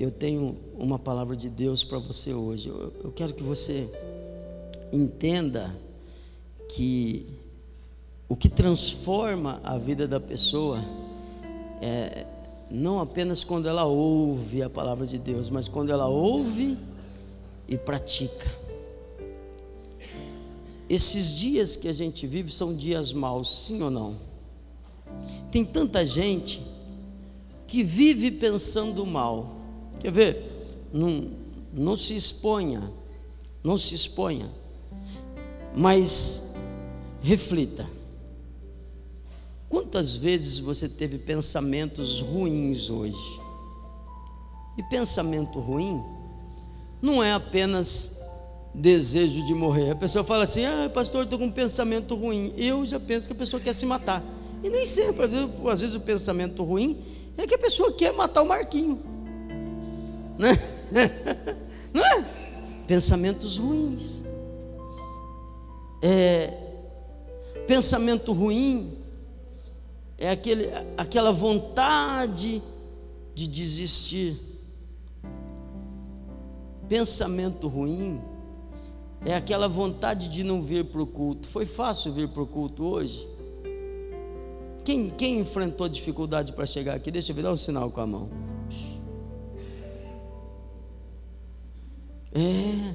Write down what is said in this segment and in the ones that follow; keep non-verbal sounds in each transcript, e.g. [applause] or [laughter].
eu tenho uma palavra de Deus para você hoje. Eu, eu quero que você entenda que o que transforma a vida da pessoa é não apenas quando ela ouve a palavra de Deus, mas quando ela ouve e pratica. Esses dias que a gente vive são dias maus, sim ou não? Tem tanta gente que vive pensando mal. Quer ver? Não, não se exponha, não se exponha, mas reflita. Quantas vezes você teve pensamentos ruins hoje? E pensamento ruim não é apenas desejo de morrer. A pessoa fala assim: ah, pastor, estou com um pensamento ruim. Eu já penso que a pessoa quer se matar. E nem sempre, às vezes, às vezes o pensamento ruim é que a pessoa quer matar o Marquinho. Né? [laughs] Não é? Pensamentos ruins. É, pensamento ruim é aquele, aquela vontade de desistir. Pensamento ruim é aquela vontade de não vir para o culto. Foi fácil vir para o culto hoje? Quem, quem enfrentou dificuldade para chegar aqui? Deixa eu ver, dá um sinal com a mão. É,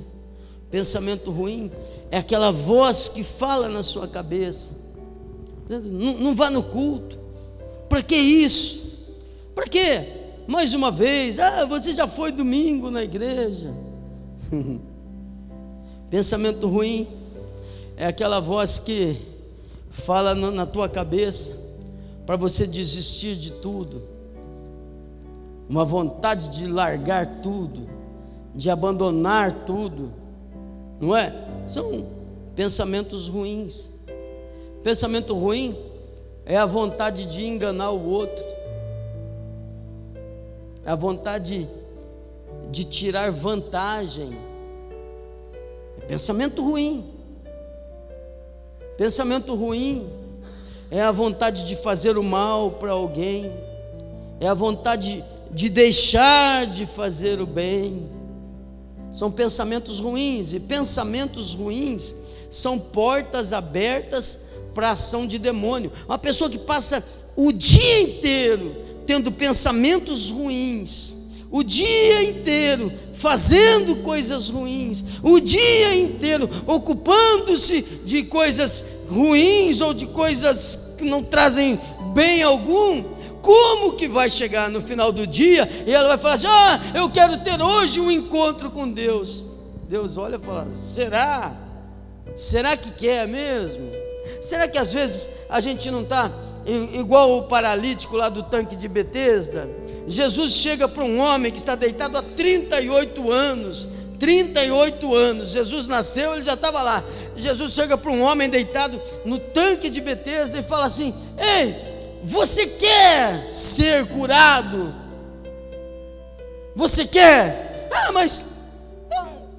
pensamento ruim é aquela voz que fala na sua cabeça não, não vá no culto. Para que isso? Para que? Mais uma vez, ah, você já foi domingo na igreja. [laughs] Pensamento ruim é aquela voz que fala na tua cabeça para você desistir de tudo. Uma vontade de largar tudo, de abandonar tudo. Não é? São pensamentos ruins. Pensamento ruim é a vontade de enganar o outro, é a vontade de tirar vantagem. É pensamento ruim. Pensamento ruim é a vontade de fazer o mal para alguém, é a vontade de deixar de fazer o bem. São pensamentos ruins, e pensamentos ruins são portas abertas para ação de demônio. Uma pessoa que passa o dia inteiro tendo pensamentos ruins, o dia inteiro fazendo coisas ruins, o dia inteiro ocupando-se de coisas ruins ou de coisas que não trazem bem algum, como que vai chegar no final do dia e ela vai falar assim: Ah, eu quero ter hoje um encontro com Deus. Deus olha e fala: Será? Será que quer mesmo? Será que às vezes a gente não está igual o paralítico lá do tanque de Betesda? Jesus chega para um homem que está deitado há 38 anos. 38 anos, Jesus nasceu, ele já estava lá. Jesus chega para um homem deitado no tanque de Betesda e fala assim: Ei, você quer ser curado? Você quer? Ah, mas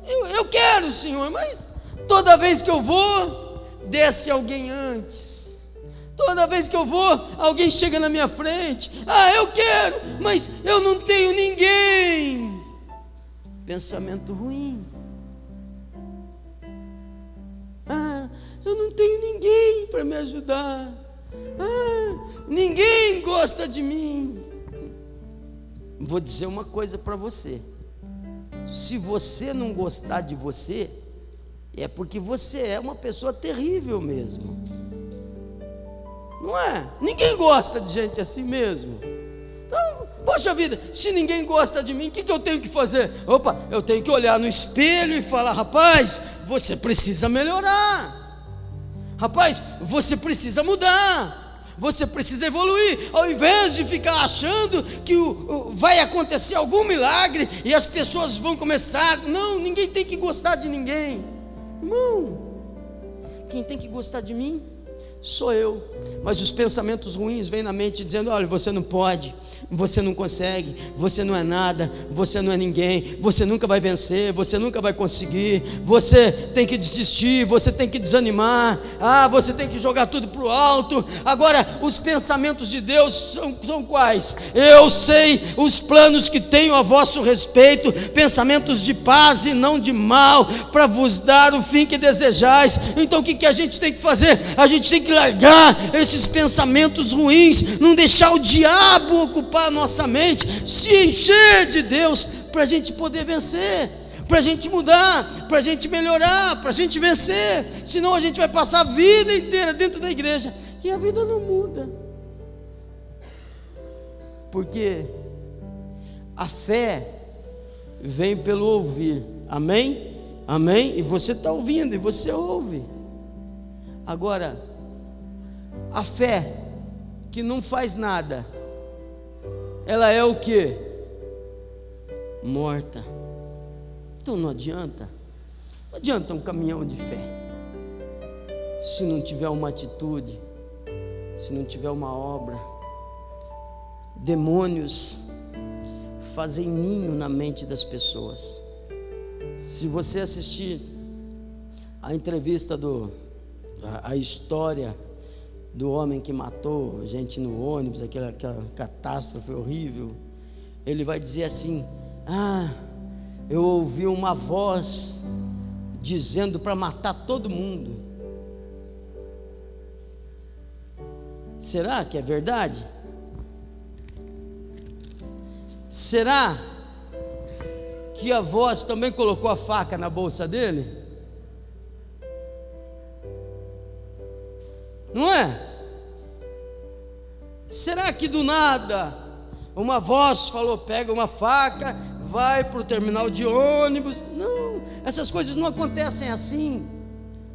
eu, eu, quero, Senhor, mas toda vez que eu vou, desce alguém antes. Toda vez que eu vou, alguém chega na minha frente. Ah, eu quero, mas eu não tenho ninguém. Pensamento ruim. Ah, eu não tenho ninguém para me ajudar. Ah, ninguém gosta de mim. Vou dizer uma coisa para você. Se você não gostar de você, é porque você é uma pessoa terrível mesmo. Não é? Ninguém gosta de gente assim mesmo. Então, poxa vida, se ninguém gosta de mim, o que, que eu tenho que fazer? Opa, eu tenho que olhar no espelho e falar: rapaz, você precisa melhorar. Rapaz, você precisa mudar. Você precisa evoluir, ao invés de ficar achando que o, o, vai acontecer algum milagre e as pessoas vão começar. Não, ninguém tem que gostar de ninguém. Irmão, quem tem que gostar de mim sou eu. Mas os pensamentos ruins vêm na mente dizendo: olha, você não pode, Você não consegue, você não é nada, você não é ninguém, você nunca vai vencer, você nunca vai conseguir, você tem que desistir, você tem que desanimar, ah, você tem que jogar tudo para o alto. Agora, os pensamentos de Deus são, são quais? Eu sei os planos que tenho a vosso respeito, pensamentos de paz e não de mal, para vos dar o fim que desejais. Então, o que, que a gente tem que fazer? A gente tem que largar esses pensamentos ruins, não deixar o diabo ocupar ocupar a nossa mente, se encher de Deus, para a gente poder vencer, para a gente mudar, para a gente melhorar, para a gente vencer. Senão a gente vai passar a vida inteira dentro da igreja e a vida não muda. Porque a fé vem pelo ouvir, amém? Amém? E você está ouvindo, e você ouve. Agora, a fé que não faz nada, ela é o que? Morta. Então não adianta. Não adianta um caminhão de fé. Se não tiver uma atitude, se não tiver uma obra. Demônios fazem ninho na mente das pessoas. Se você assistir a entrevista do a, a história do homem que matou gente no ônibus, aquela, aquela catástrofe horrível, ele vai dizer assim: Ah, eu ouvi uma voz dizendo para matar todo mundo. Será que é verdade? Será que a voz também colocou a faca na bolsa dele? Não é? Será que do nada uma voz falou: pega uma faca, vai para o terminal de ônibus? Não, essas coisas não acontecem assim.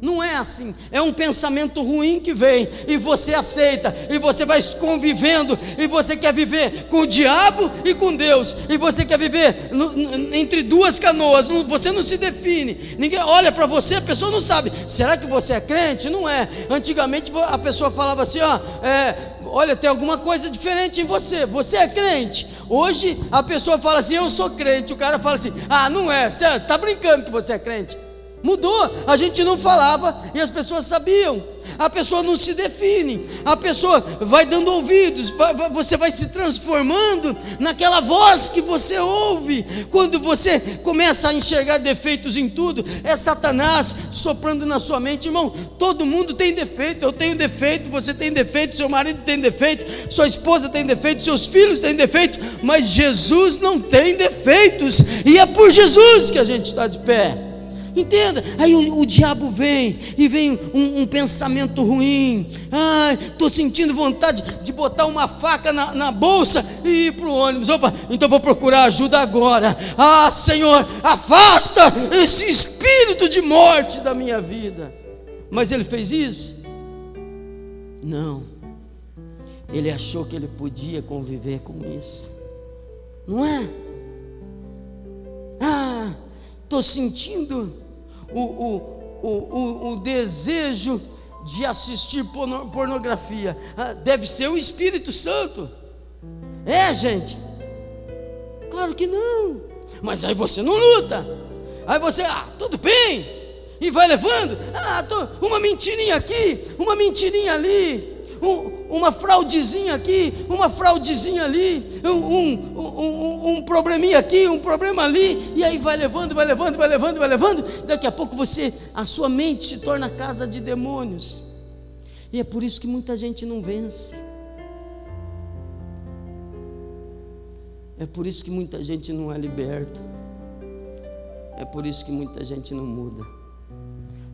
Não é assim, é um pensamento ruim que vem e você aceita, e você vai convivendo, e você quer viver com o diabo e com Deus, e você quer viver no, no, entre duas canoas, você não se define, ninguém olha para você, a pessoa não sabe, será que você é crente? Não é. Antigamente a pessoa falava assim: ó, é, olha, tem alguma coisa diferente em você, você é crente. Hoje a pessoa fala assim: eu sou crente, o cara fala assim: ah, não é, você está brincando que você é crente. Mudou, a gente não falava e as pessoas sabiam. A pessoa não se define, a pessoa vai dando ouvidos, você vai se transformando naquela voz que você ouve. Quando você começa a enxergar defeitos em tudo, é Satanás soprando na sua mente, irmão. Todo mundo tem defeito, eu tenho defeito, você tem defeito, seu marido tem defeito, sua esposa tem defeito, seus filhos têm defeito, mas Jesus não tem defeitos, e é por Jesus que a gente está de pé. Entenda? Aí o, o, diabo vem e vem um, um pensamento ruim. Ai, estou sentindo vontade de botar uma faca na, na bolsa e ir para o ônibus. Opa, então vou procurar ajuda agora. Ah, Senhor, afasta esse espírito de morte da minha vida. Mas ele fez isso? Não. Ele achou que ele podia conviver com isso. Não é? Ah, estou sentindo o, o, o, o, desejo de assistir pornografia. Ah, deve ser o Espírito Santo. É, gente? Claro que não. Mas aí você não luta. Aí você, ah, tudo bem. E vai levando. Ah, tô, uma mentirinha aqui, uma mentirinha ali um, uma fraudezinha aqui, uma fraudezinha ali, um, um, um, probleminha aqui, um problema ali, e aí vai levando, vai levando, vai levando, vai levando. Daqui a pouco você, a sua mente se torna casa de demônios. E é por isso que muita gente não vence. É por isso que muita gente não é liberta. É por isso que muita gente não muda.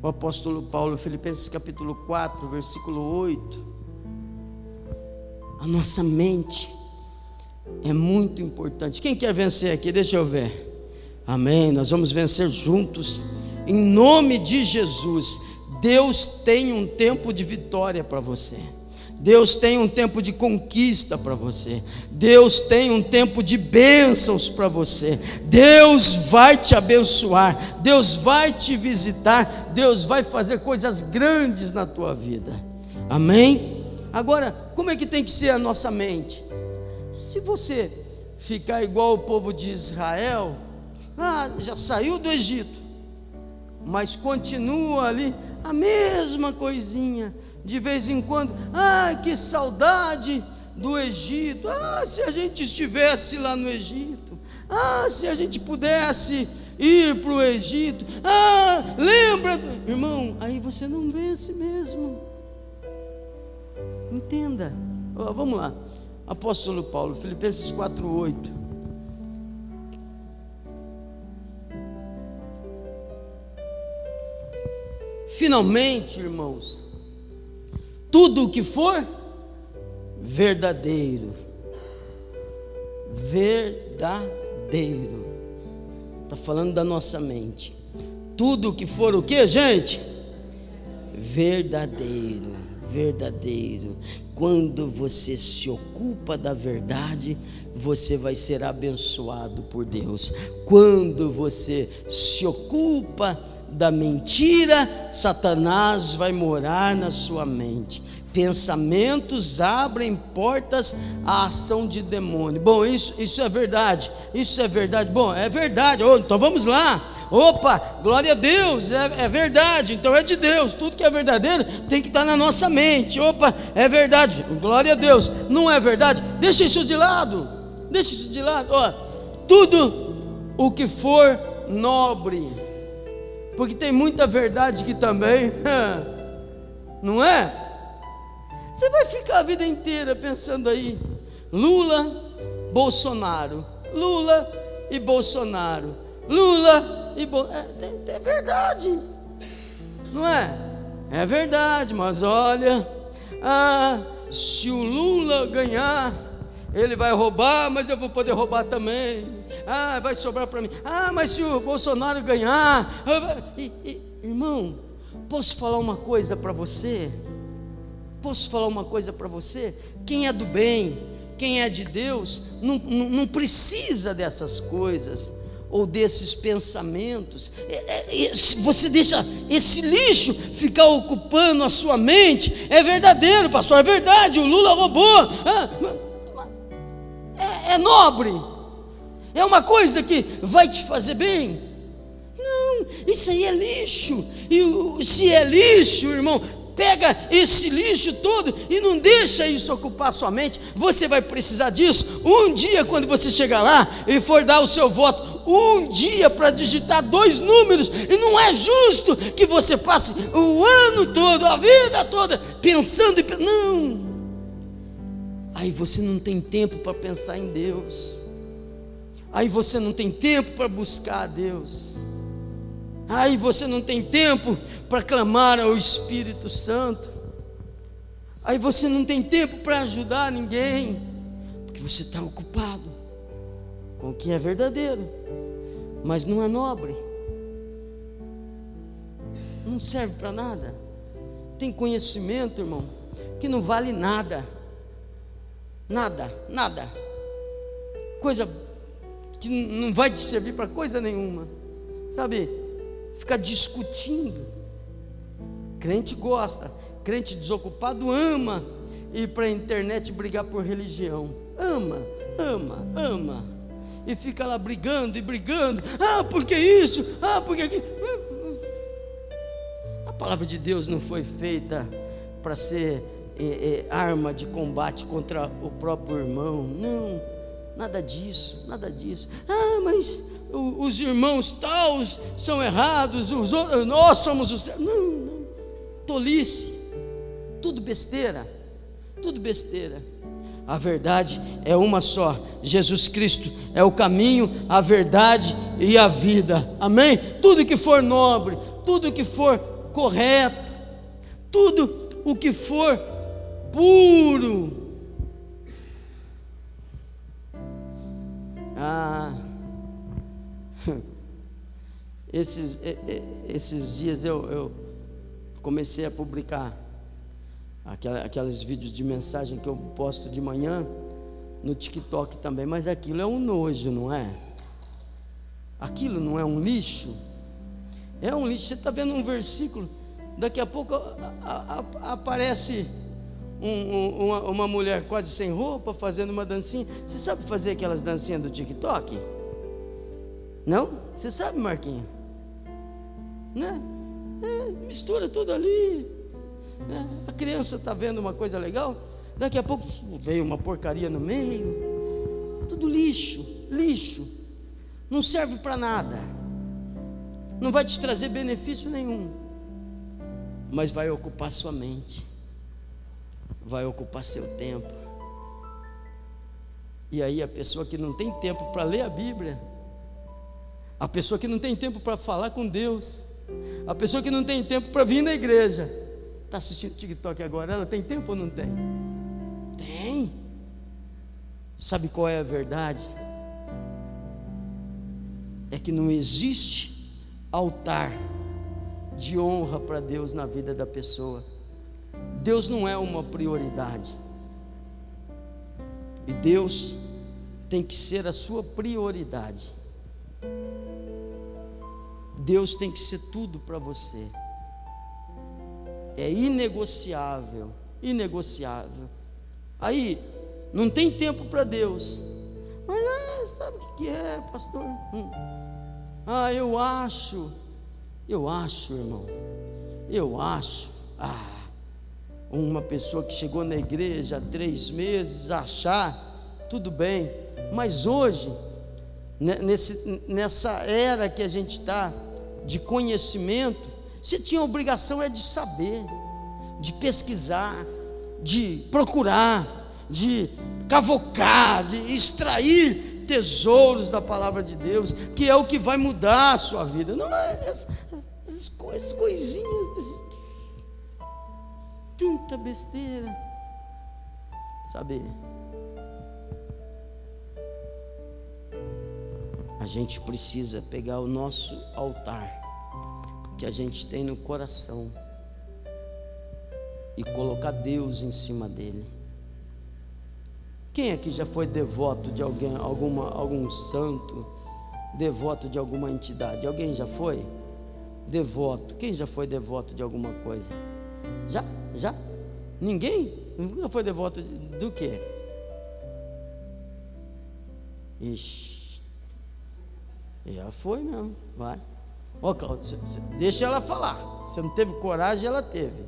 O apóstolo Paulo, Filipenses capítulo 4, versículo 8 a nossa mente é muito importante. Quem quer vencer aqui? Deixa eu ver. Amém. Nós vamos vencer juntos. Em nome de Jesus. Deus tem um tempo de vitória para você. Deus tem um tempo de conquista para você. Deus tem um tempo de bênçãos para você. Deus vai te abençoar. Deus vai te visitar. Deus vai fazer coisas grandes na tua vida. Amém? Agora, como é que tem que ser a nossa mente? Se você ficar igual o povo de Israel, ah, já saiu do Egito, mas continua ali a mesma coisinha, de vez em quando, ah, que saudade do Egito, ah, se a gente estivesse lá no Egito, ah, se a gente pudesse ir para o Egito, ah, lembra, irmão, aí você não vence mesmo, entenda, vamos lá, apóstolo Paulo, Filipenses 4,8. Finalmente, irmãos, tudo o que for verdadeiro, verdadeiro, está falando da nossa mente. Tudo o que for o que, gente? Verdadeiro, verdadeiro. Quando você se ocupa da verdade, você vai ser abençoado por Deus. Quando você se ocupa da mentira, Satanás vai morar na sua mente. Pensamentos abrem portas à ação de demônio. Bom, isso, isso é verdade. Isso é verdade. Bom, é verdade. Então vamos lá. Opa, glória a Deus, é, é, verdade, então é de Deus. Tudo que é verdadeiro tem que estar na nossa mente. Opa, é verdade, glória a Deus. Não é verdade? Deixa isso de lado. Deixa isso de lado. Ó, tudo o que for nobre porque tem muita verdade que também, [laughs] não é? Você vai ficar a vida inteira pensando aí, Lula, Bolsonaro, Lula e Bolsonaro, Lula e Bolsonaro. É, é verdade, não é? É verdade, mas olha, ah, se o Lula ganhar, ele vai roubar, mas eu vou poder roubar também. Ah, vai sobrar para mim. Ah, mas se o Bolsonaro ganhar. E, e, irmão, posso falar uma coisa para você? Posso falar uma coisa para você? Quem é do bem, quem é de Deus, não, não, não precisa dessas coisas ou desses pensamentos. É, é, você deixa esse lixo ficar ocupando a sua mente. É verdadeiro, pastor, é verdade. O Lula roubou. É, é nobre é uma coisa que vai te fazer bem. Não, isso aí é lixo. E se é lixo, irmão, pega esse lixo todo e não deixa isso ocupar sua mente. Você vai precisar disso um dia quando você chegar lá e for dar o seu voto. Um dia para digitar dois números, e não é justo que você passe o ano todo, a vida toda, pensando e. Não! Aí você não tem tempo para pensar em Deus. Aí você não tem tempo para buscar a Deus. Aí você não tem tempo para clamar ao Espírito Santo. Aí você não tem tempo para ajudar ninguém, porque você está ocupado com o que é verdadeiro, mas não é nobre, não serve para nada. Tem conhecimento, irmão, que não vale nada, nada, nada, coisa que não vai te servir para coisa nenhuma. Sabe? Ficar discutindo. Crente gosta, crente desocupado ama ir para a internet brigar por religião. Ama, ama, ama. E fica lá brigando e brigando. Ah, porque isso? Ah, porque aquilo. A palavra de Deus não foi feita para ser é, é, arma de combate contra o próprio irmão. Não Nada disso, nada disso. Ah, mas os irmãos taus são errados, os, nós somos os. Não, não. Tolice. Tudo besteira. Tudo besteira. A verdade é uma só. Jesus Cristo é o caminho, a verdade e a vida. Amém? Tudo que for nobre, tudo que for correto, tudo o que for puro, Ah, [laughs] esses, esses dias eu, eu comecei a publicar aquelas, aqueles vídeos de mensagem que eu posto de manhã no TikTok também, mas aquilo é um nojo, não é? Aquilo não é um lixo? É um lixo. Você está vendo um versículo, daqui a pouco a, a, a, aparece um, uma, uma mulher quase sem roupa fazendo uma dancinha. Você sabe fazer aquelas dancinhas do TikTok? Não? Você sabe, Marquinho? Né? É, mistura tudo ali. Né? A criança está vendo uma coisa legal, daqui a pouco veio uma porcaria no meio. Tudo lixo, lixo. Não serve para nada. Não vai te trazer benefício nenhum. Mas vai ocupar sua mente. Vai ocupar seu tempo. E aí a pessoa que não tem tempo para ler a Bíblia, a pessoa que não tem tempo para falar com Deus, a pessoa que não tem tempo para vir na igreja, está assistindo TikTok agora, ela tem tempo ou não tem? Tem. Sabe qual é a verdade? É que não existe altar de honra para Deus na vida da pessoa. Deus não é uma prioridade. E Deus tem que ser a sua prioridade. Deus tem que ser tudo para você. É inegociável, inegociável. Aí, não tem tempo para Deus. Mas ah, sabe o que é, pastor? Hum. Ah, eu acho, eu acho, irmão, eu acho. Ah, uma pessoa que chegou na igreja há três meses, achar, tudo bem, mas hoje, nesse, nessa era que a gente está, de conhecimento, você tinha a obrigação é de saber, de pesquisar, de procurar, de cavocar, de extrair tesouros da palavra de Deus, que é o que vai mudar a sua vida. Não é essas, essas coisinhas, desse, tanta besteira. Saber. A gente precisa pegar o nosso altar que a gente tem no coração e colocar Deus em cima dele. Quem aqui já foi devoto de alguém, alguma, algum santo, devoto de alguma entidade? Alguém já foi? Devoto. Quem já foi devoto de alguma coisa? Já? Já? Ninguém? Nunca foi devoto do quê? Ixi. Já foi mesmo, vai. Ó, Cláudio, deixa ela falar. Você não teve coragem, ela teve.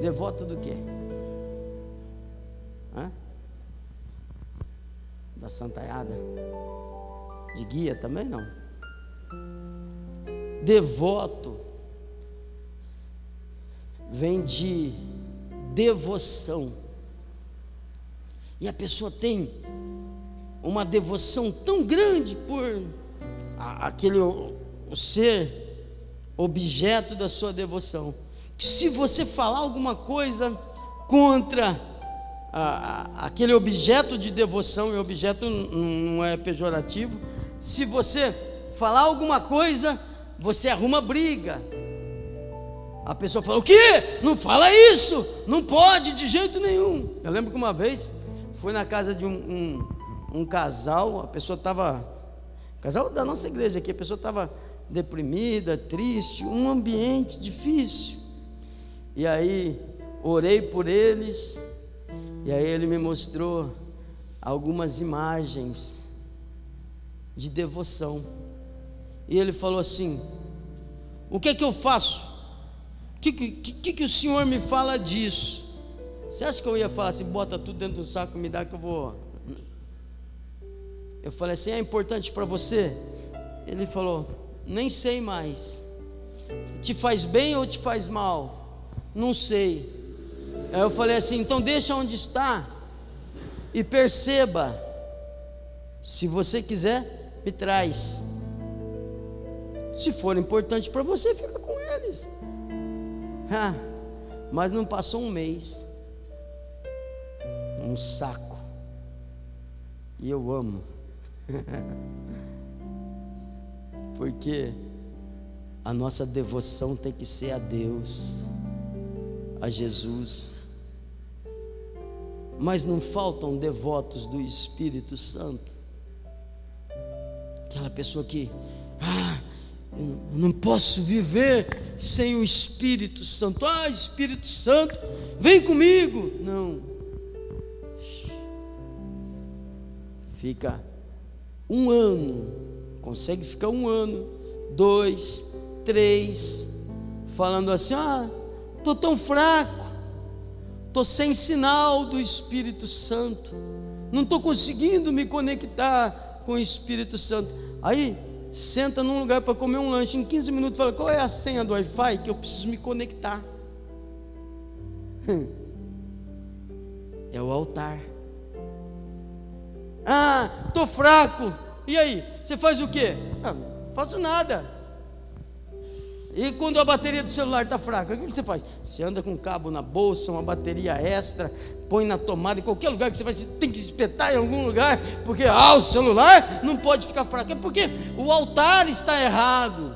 Devoto do quê? Hã? Da Santaiada? De guia também não. Devoto vem de devoção. E a pessoa tem uma devoção tão grande por aquele o, ser objeto da sua devoção, que se você falar alguma coisa contra a, a, aquele objeto de devoção, e objeto não é pejorativo, se você falar alguma coisa, você arruma briga. A pessoa fala: O que? Não fala isso, não pode de jeito nenhum. Eu lembro que uma vez fui na casa de um, um um casal, a pessoa estava, casal da nossa igreja aqui, a pessoa estava deprimida, triste, um ambiente difícil. E aí orei por eles, e aí ele me mostrou algumas imagens de devoção. E ele falou assim: O que é que eu faço? O que, que, que, o senhor me fala disso? Você acha que eu ia falar assim, bota tudo dentro do saco me dá que eu vou eu falei assim: é importante para você? Ele falou: nem sei mais. Te faz bem ou te faz mal? Não sei. Aí eu falei assim: então deixa onde está e perceba. Se você quiser, me traz. Se for importante para você, fica com eles. Ah, mas não passou um mês. Um saco. E eu amo. [laughs] Porque a nossa devoção tem que ser a Deus, a Jesus. Mas não faltam devotos do Espírito Santo. Aquela pessoa que, ah, Eu não posso viver sem o Espírito Santo. Ah, Espírito Santo, vem comigo. Não. Fica um ano, consegue ficar um ano, dois, três, falando assim: ah, estou tão fraco, estou sem sinal do Espírito Santo, não estou conseguindo me conectar com o Espírito Santo. Aí, senta num lugar para comer um lanche, em 15 minutos fala: qual é a senha do Wi-Fi que eu preciso me conectar? [laughs] É o altar. Ah, estou fraco. E aí? Você faz o quê? Ah, faço nada. E quando a bateria do celular está fraca, o que você faz? Você anda com um cabo na bolsa, uma bateria extra, põe na tomada, em qualquer lugar que você vai, você tem que espetar em algum lugar, porque ah, o celular não pode ficar fraco. É porque o altar está errado.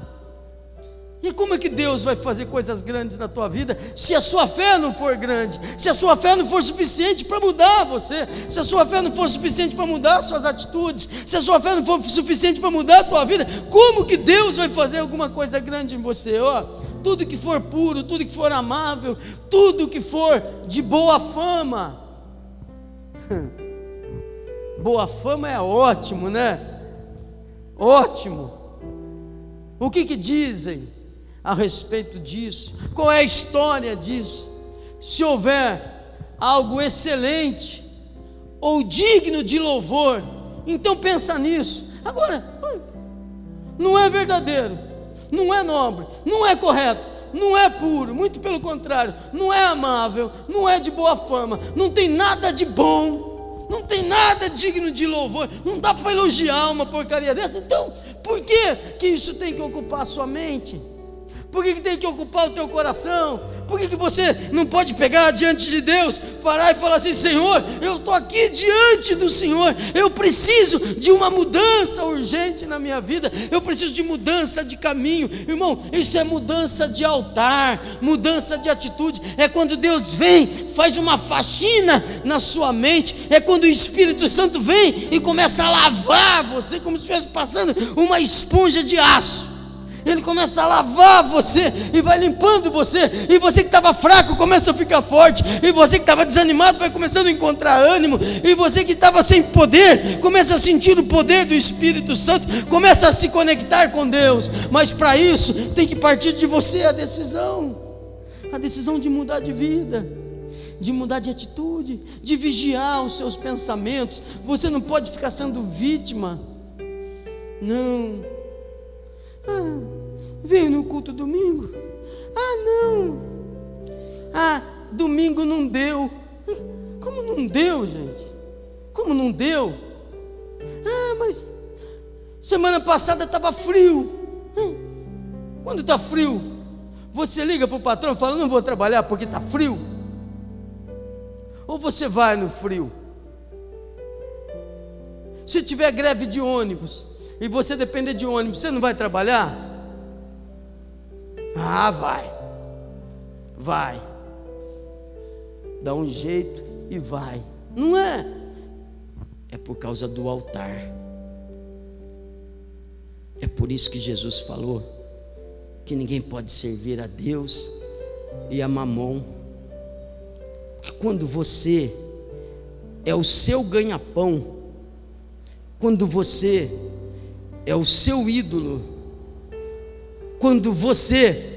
E como é que Deus vai fazer coisas grandes na tua vida se a sua fé não for grande? Se a sua fé não for suficiente para mudar você? Se a sua fé não for suficiente para mudar suas atitudes? Se a sua fé não for suficiente para mudar a tua vida? Como que Deus vai fazer alguma coisa grande em você? Ó, tudo que for puro, tudo que for amável, tudo que for de boa fama. [laughs] Boa fama é ótimo, né? Ótimo. O que que dizem? A respeito disso? Qual é a história disso? Se houver algo excelente ou digno de louvor, então pensa nisso. Agora, não é verdadeiro, não é nobre, não é correto, não é puro, muito pelo contrário, não é amável, não é de boa fama, não tem nada de bom, não tem nada digno de louvor, não dá para elogiar uma porcaria dessa. Então, por que que isso tem que ocupar a sua mente? Por que, que tem que ocupar o teu coração? Por que, que você não pode pegar diante de Deus, parar e falar assim: Senhor, eu estou aqui diante do Senhor, eu preciso de uma mudança urgente na minha vida, eu preciso de mudança de caminho, irmão. Isso é mudança de altar, mudança de atitude. É quando Deus vem, faz uma faxina na sua mente, é quando o Espírito Santo vem e começa a lavar você, como se estivesse passando uma esponja de aço. Ele começa a lavar você e vai limpando você. E você que estava fraco começa a ficar forte. E você que estava desanimado vai começando a encontrar ânimo. E você que estava sem poder começa a sentir o poder do Espírito Santo. Começa a se conectar com Deus. Mas para isso tem que partir de você a decisão a decisão de mudar de vida. De mudar de atitude, de vigiar os seus pensamentos. Você não pode ficar sendo vítima. Não, ah, veio no culto domingo? Ah, não. Ah, domingo não deu. Como não deu, gente? Como não deu? Ah, mas semana passada estava frio. Quando está frio, você liga para o patrão e fala: Não vou trabalhar porque está frio. Ou você vai no frio. Se tiver greve de ônibus, e você depender de ônibus, você não vai trabalhar? Ah, vai. Vai. Dá um jeito e vai. Não é? É por causa do altar. É por isso que Jesus falou que ninguém pode servir a Deus e a Mamon. Porque quando você é o seu ganha-pão, quando você é o seu ídolo. Quando você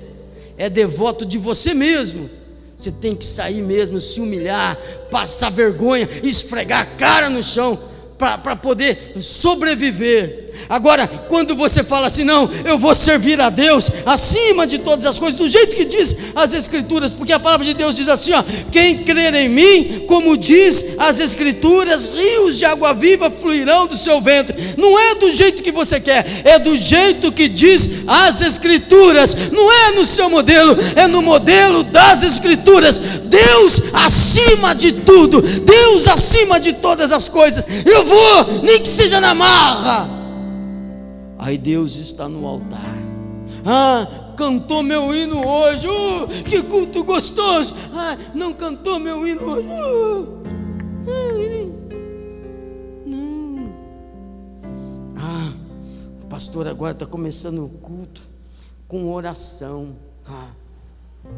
é devoto de você mesmo, você tem que sair mesmo, se humilhar, passar vergonha, esfregar a cara no chão para poder sobreviver. Agora, quando você fala assim, não, eu vou servir a Deus acima de todas as coisas, do jeito que diz as Escrituras, porque a palavra de Deus diz assim: ó, quem crer em mim, como diz as Escrituras, rios de água viva fluirão do seu ventre. Não é do jeito que você quer, é do jeito que diz as Escrituras, não é no seu modelo, é no modelo das Escrituras. Deus acima de tudo, Deus acima de todas as coisas. Eu vou, nem que seja na marra Aí Deus está no altar. Ah, cantou meu hino hoje. Uh, que culto gostoso. Ah, não cantou meu hino hoje. Uh, não. Ah, o pastor agora está começando o culto. com oração. Ah,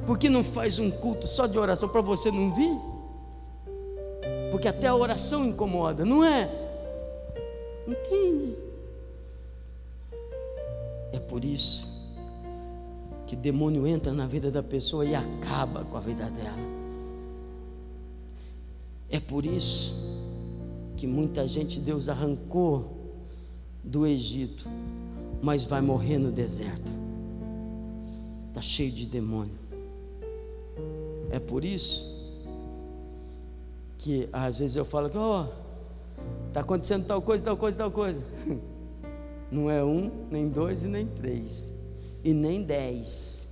por que não faz um culto só de oração para você não vir? Porque até a oração incomoda, não é? Entende? É por isso que demônio entra na vida da pessoa e acaba com a vida dela. É por isso que muita gente Deus arrancou do Egito, mas vai morrer no deserto. Está cheio de demônio. É por isso que às vezes eu falo que, ó, oh, está acontecendo tal coisa, tal coisa, tal coisa. [laughs] Não é um, nem dois e nem três. E nem dez.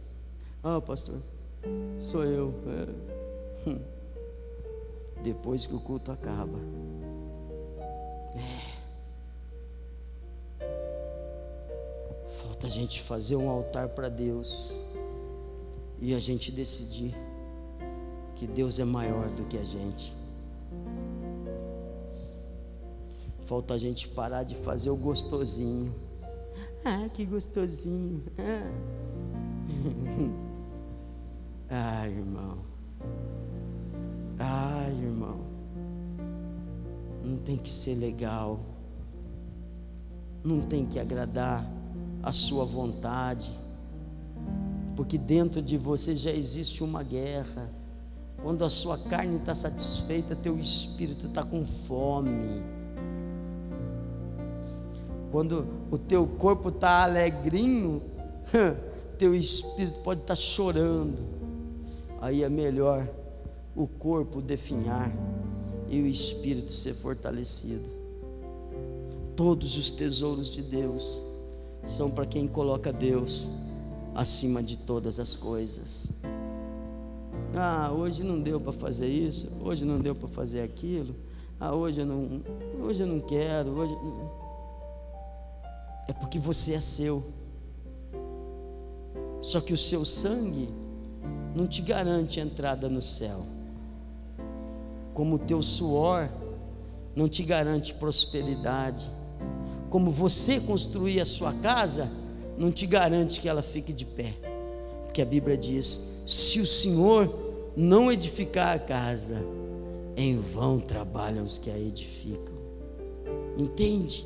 Ah, oh, pastor, sou eu. É. Hum. Depois que o culto acaba. É. Falta a gente fazer um altar para Deus. E a gente decidir que Deus é maior do que a gente. Falta a gente parar de fazer o gostosinho. [laughs] Ah, que gostosinho. [laughs] Ah, ah irmão. Ah, irmão. Não tem que ser legal. Não tem que agradar a sua vontade. Porque dentro de você já existe uma guerra. Quando a sua carne está satisfeita, teu espírito está com fome quando o teu corpo está alegrinho, [laughs] teu espírito pode estar tá chorando. Aí é melhor o corpo definhar e o espírito ser fortalecido. Todos os tesouros de Deus são para quem coloca Deus acima de todas as coisas. Ah, hoje não deu para fazer isso, hoje não deu para fazer aquilo. Ah, hoje eu não, hoje eu não quero, hoje é porque você é seu. Só que o seu sangue não te garante entrada no céu. Como o teu suor não te garante prosperidade. Como você construir a sua casa não te garante que ela fique de pé. Porque a Bíblia diz: se o Senhor não edificar a casa, em vão trabalham os que a edificam. Entende?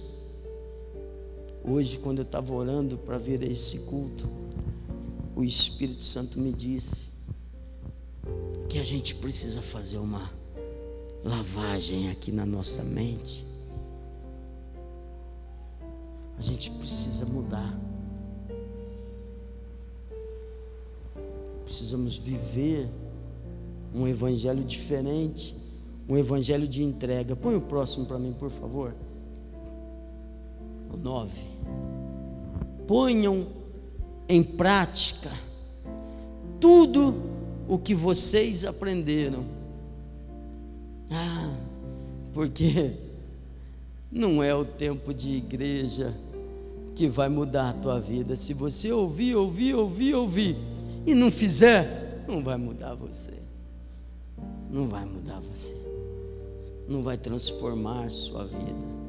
Hoje, quando eu estava orando para vir a esse culto, o Espírito Santo me disse que a gente precisa fazer uma lavagem aqui na nossa mente. A gente precisa mudar. Precisamos viver um evangelho diferente, um evangelho de entrega. Põe o próximo para mim, por favor. O 9. Ponham em prática tudo o que vocês aprenderam. Ah, porque não é o tempo de igreja que vai mudar a tua vida. Se você ouvir, ouvir, ouvir, ouvir e não fizer, não vai mudar você. Não vai mudar você. Não vai transformar sua vida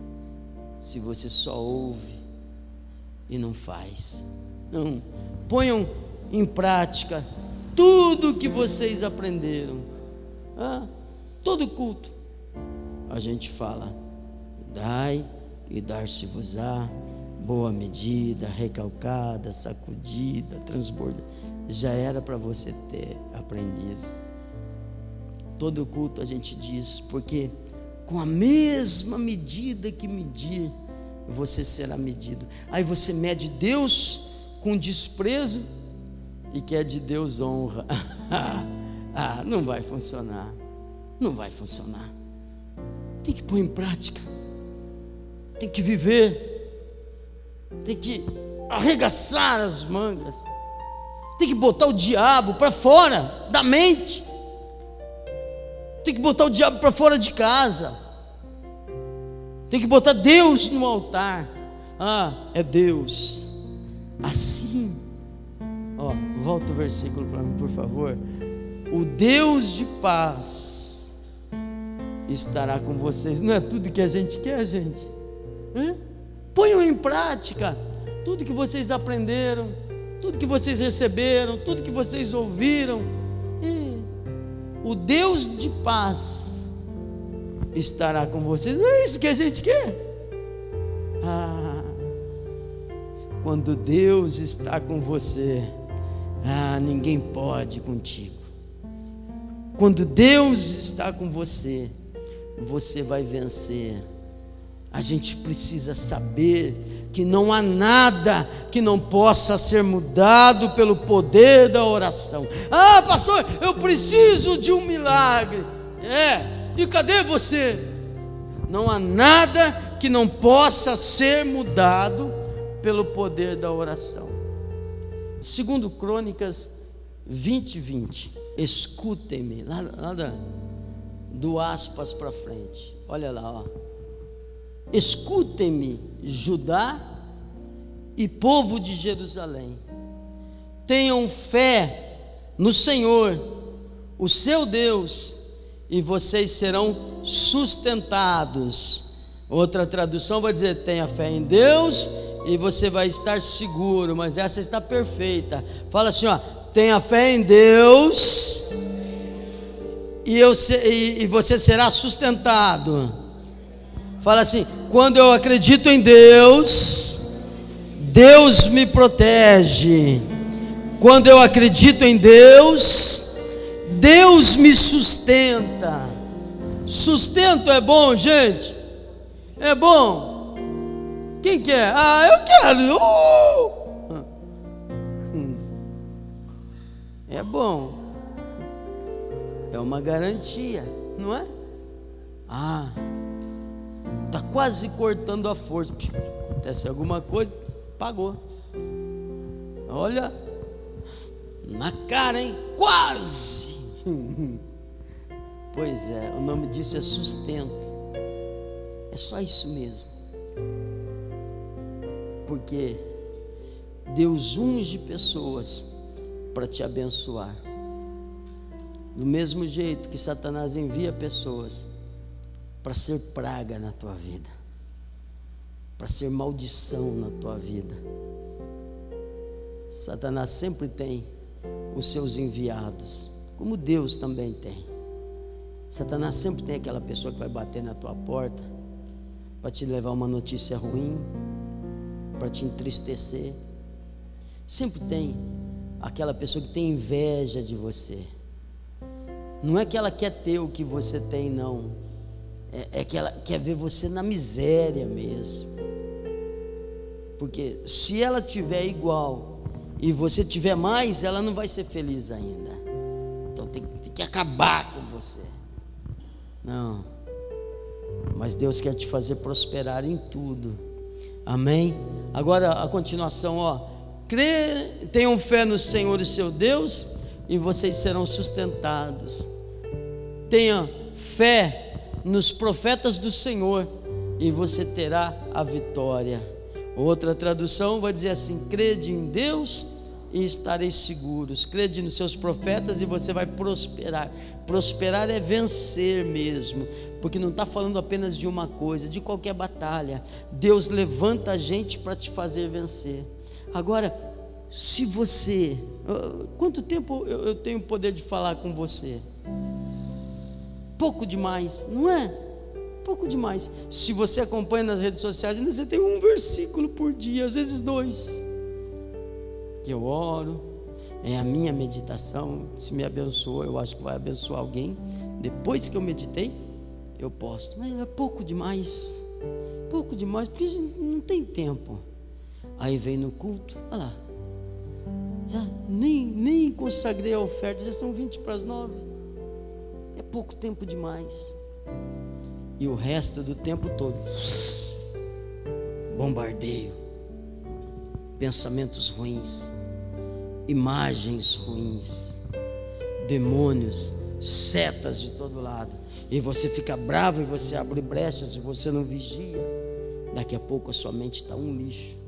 se você só ouve e não faz. Não, ponham em prática tudo que vocês aprenderam. Ah, todo culto. A gente fala, dai e dar-se-vos-á, boa medida, recalcada, sacudida, transborda. Já era para você ter aprendido. Todo culto a gente diz, porque com a mesma medida que medir, você será medido. Aí você mede Deus com desprezo e quer de Deus honra. [laughs] ah, não vai funcionar. Não vai funcionar. Tem que pôr em prática. Tem que viver. Tem que arregaçar as mangas. Tem que botar o diabo para fora da mente. Tem que botar o diabo para fora de casa. Tem que botar Deus no altar. Ah, é Deus. Assim. Ó, volta o versículo para mim, por favor. O Deus de paz estará com vocês. Não é tudo que a gente quer, gente? Hã? Ponham em prática tudo que vocês aprenderam. tudo que vocês receberam, tudo que vocês ouviram. o Deus de paz estará com vocês. Não é isso que a gente quer. Ah, quando Deus está com você, ah, ninguém pode contigo. Quando Deus está com você, você vai vencer. A gente precisa saber que não há nada que não possa ser mudado pelo poder da oração. Ah, pastor, eu preciso de um milagre. É, e cadê você? Não há nada que não possa ser mudado pelo poder da oração. Segundo Crônicas 20, 20. Escutem-me, lá, lá da, do aspas para frente. Olha lá, ó. Escutem-me, Judá e povo de Jerusalém. Tenham fé no Senhor, o seu Deus, e vocês serão sustentados. Outra tradução vai dizer: tenha fé em Deus e você vai estar seguro, mas essa está perfeita. Fala assim, ó, tenha fé em Deus e, eu, e, e você será sustentado. Fala assim: quando eu acredito em Deus, Deus me protege. Quando eu acredito em Deus, Deus me sustenta. Sustento é bom, gente? É bom? Quem quer? Ah, eu quero. Uh! É bom. É uma garantia, não é? Ah, está quase cortando a força. Acontece alguma coisa, pagou. Olha, na cara, hein? Quase. [laughs] Pois é, o nome disso é sustento. É só isso mesmo. Porque Deus unge pessoas para te abençoar. Do mesmo jeito que Satanás envia pessoas para ser praga na tua vida, para ser maldição na tua vida. Satanás sempre tem os seus enviados, como Deus também tem. Satanás sempre tem aquela pessoa que vai bater na tua porta para te levar uma notícia ruim, para te entristecer. Sempre tem aquela pessoa que tem inveja de você. Não é que ela quer ter o que você tem, não. É, é que ela quer ver você na miséria mesmo. Porque se ela tiver igual e você tiver mais, ela não vai ser feliz ainda. Então tem, tem que acabar com você. Não. Mas Deus quer te fazer prosperar em tudo. Amém? Agora a continuação, ó. Crê, tenham fé no Senhor e seu Deus, e vocês serão sustentados. Tenha fé nos profetas do Senhor, e você terá a vitória. Outra tradução vai dizer assim: crede em Deus e estareis seguros. Crede nos seus profetas e você vai prosperar. Prosperar é vencer mesmo porque não está falando apenas de uma coisa, de qualquer batalha. Deus levanta a gente para te fazer vencer. Agora, se você, quanto tempo eu tenho o poder de falar com você? Pouco demais, não é? Pouco demais. Se você acompanha nas redes sociais, ainda você tem um versículo por dia, às vezes dois. Que eu oro, é a minha meditação. Se me abençoa, eu acho que vai abençoar alguém. Depois que eu meditei, eu posto, mas é pouco demais, pouco demais, porque a gente não tem tempo. Aí vem no culto, olha lá, já nem, nem consagrei a oferta, já são 20 para as 9. É pouco tempo demais. E o resto do tempo todo, bombardeio, pensamentos ruins, imagens ruins, demônios, setas de todo lado e você fica bravo e você abre brechas e você não vigia, daqui a pouco a sua mente está um lixo.